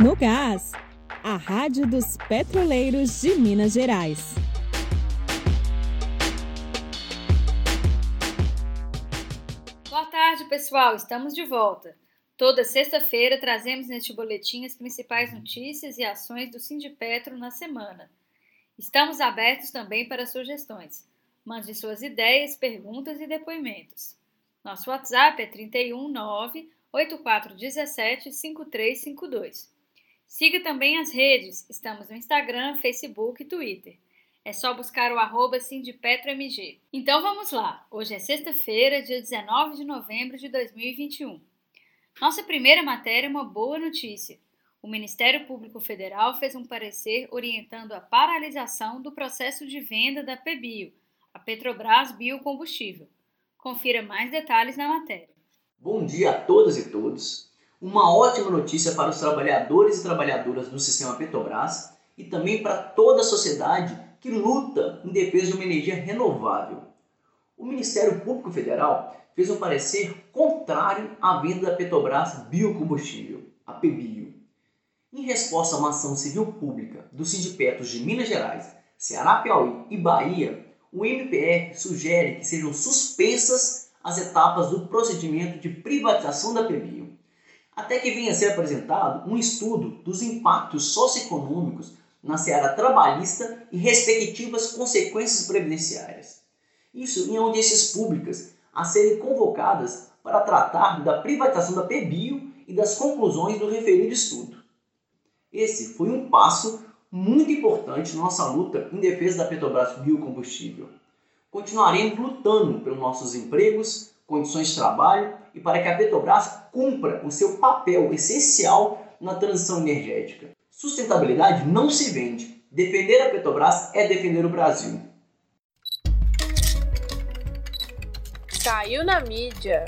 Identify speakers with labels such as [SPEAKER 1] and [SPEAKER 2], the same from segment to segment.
[SPEAKER 1] No Gás, a Rádio dos Petroleiros de Minas Gerais.
[SPEAKER 2] Boa tarde, pessoal. Estamos de volta. Toda sexta-feira trazemos neste boletim as principais notícias e ações do Sindipetro na semana. Estamos abertos também para sugestões. Mande suas ideias, perguntas e depoimentos. Nosso WhatsApp é 319 8417 5352. Siga também as redes, estamos no Instagram, Facebook e Twitter. É só buscar o arroba. Então vamos lá, hoje é sexta-feira, dia 19 de novembro de 2021. Nossa primeira matéria é uma boa notícia. O Ministério Público Federal fez um parecer orientando a paralisação do processo de venda da PBio, a Petrobras Biocombustível. Confira mais detalhes na matéria.
[SPEAKER 3] Bom dia a todas e todos uma ótima notícia para os trabalhadores e trabalhadoras do sistema Petrobras e também para toda a sociedade que luta em defesa de uma energia renovável. O Ministério Público Federal fez um parecer contrário à venda da Petrobras Biocombustível, a PBio. Em resposta a uma ação civil pública dos sindicatos de Minas Gerais, Ceará, Piauí e Bahia, o MPF sugere que sejam suspensas as etapas do procedimento de privatização da PBio até que venha a ser apresentado um estudo dos impactos socioeconômicos na seara trabalhista e respectivas consequências previdenciárias. Isso em audiências públicas a serem convocadas para tratar da privatização da PBio e das conclusões do referido estudo. Esse foi um passo muito importante na nossa luta em defesa da Petrobras Biocombustível. Continuaremos lutando pelos nossos empregos, condições de trabalho e para que a Petrobras cumpra o seu papel essencial na transição energética. Sustentabilidade não se vende. Defender a Petrobras é defender o Brasil.
[SPEAKER 4] Caiu na mídia.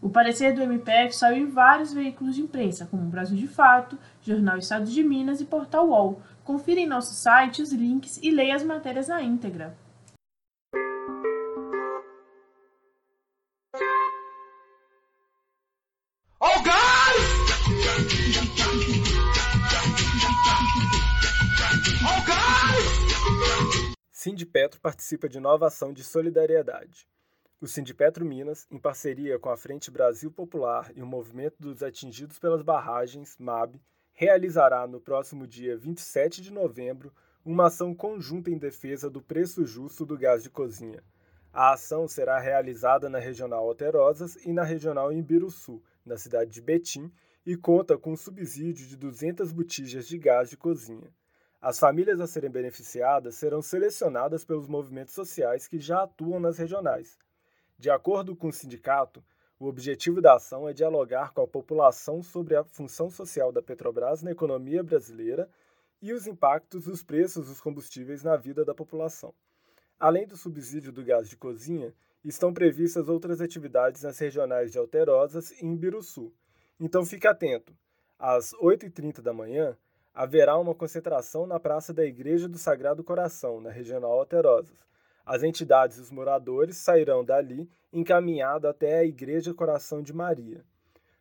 [SPEAKER 5] O parecer do MPF saiu em vários veículos de imprensa, como o Brasil de Fato, Jornal Estado de Minas e Portal UOL. Confira em nosso site os links e leia as matérias na íntegra.
[SPEAKER 6] Sindipetro participa de nova ação de solidariedade. O Sindipetro Minas, em parceria com a Frente Brasil Popular e o Movimento dos Atingidos pelas Barragens, MAB, realizará no próximo dia 27 de novembro uma ação conjunta em defesa do preço justo do gás de cozinha. A ação será realizada na Regional Alterosas e na Regional Imbiruçu, na cidade de Betim, e conta com um subsídio de 200 botijas de gás de cozinha. As famílias a serem beneficiadas serão selecionadas pelos movimentos sociais que já atuam nas regionais. De acordo com o sindicato, o objetivo da ação é dialogar com a população sobre a função social da Petrobras na economia brasileira e os impactos dos preços dos combustíveis na vida da população. Além do subsídio do gás de cozinha, estão previstas outras atividades nas regionais de Alterosas e Imbiruçu. Então fique atento. Às 8h30 da manhã, haverá uma concentração na Praça da Igreja do Sagrado Coração, na Regional Alterosas. As entidades e os moradores sairão dali encaminhados até a Igreja Coração de Maria.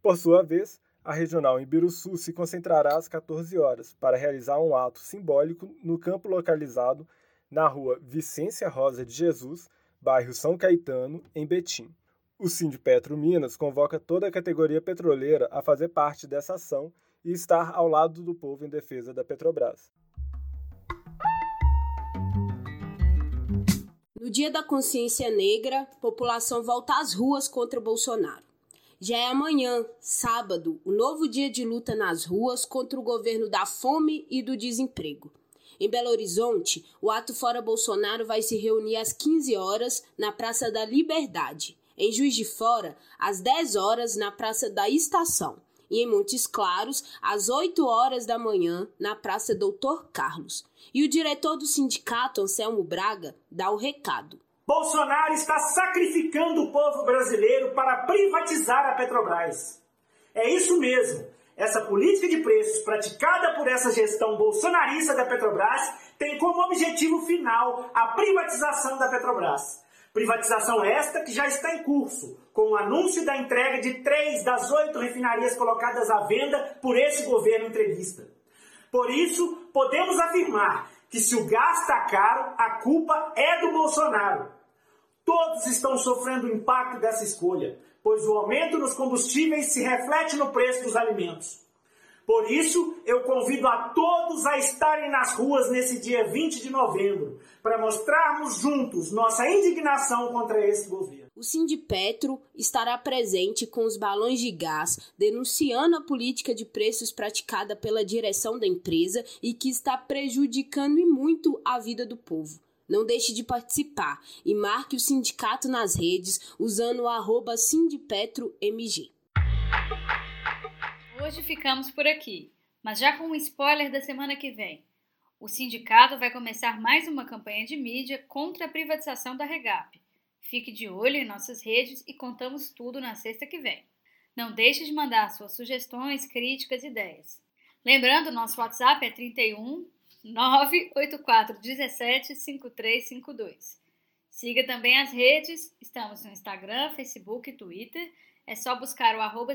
[SPEAKER 6] Por sua vez, a Regional Ibiruçu se concentrará às 14 horas para realizar um ato simbólico no campo localizado na rua Vicência Rosa de Jesus, bairro São Caetano, em Betim. O Sindipetro Minas convoca toda a categoria petroleira a fazer parte dessa ação e estar ao lado do povo em defesa da Petrobras.
[SPEAKER 7] No Dia da Consciência Negra, população volta às ruas contra Bolsonaro. Já é amanhã, sábado, o novo dia de luta nas ruas contra o governo da fome e do desemprego. Em Belo Horizonte, o ato Fora Bolsonaro vai se reunir às 15 horas na Praça da Liberdade. Em Juiz de Fora, às 10 horas na Praça da Estação e em Montes Claros, às 8 horas da manhã, na Praça Doutor Carlos. E o diretor do sindicato, Anselmo Braga, dá o recado.
[SPEAKER 8] Bolsonaro está sacrificando o povo brasileiro para privatizar a Petrobras. É isso mesmo. Essa política de preços praticada por essa gestão bolsonarista da Petrobras tem como objetivo final a privatização da Petrobras. Privatização esta que já está em curso, com o anúncio da entrega de três das oito refinarias colocadas à venda por esse governo entrevista. Por isso, podemos afirmar que se o gás está caro, a culpa é do Bolsonaro. Todos estão sofrendo o impacto dessa escolha, pois o aumento nos combustíveis se reflete no preço dos alimentos. Por isso, eu convido a todos a estarem nas ruas nesse dia 20 de novembro, para mostrarmos juntos nossa indignação contra esse governo.
[SPEAKER 7] O Sindipetro estará presente com os balões de gás, denunciando a política de preços praticada pela direção da empresa e que está prejudicando e muito a vida do povo. Não deixe de participar e marque o sindicato nas redes usando o arroba SindipetroMG.
[SPEAKER 2] Hoje ficamos por aqui, mas já com um spoiler da semana que vem. O sindicato vai começar mais uma campanha de mídia contra a privatização da Regap. Fique de olho em nossas redes e contamos tudo na sexta que vem. Não deixe de mandar suas sugestões, críticas e ideias. Lembrando, nosso WhatsApp é 31 984 17 5352. Siga também as redes, estamos no Instagram, Facebook e Twitter. É só buscar o arroba.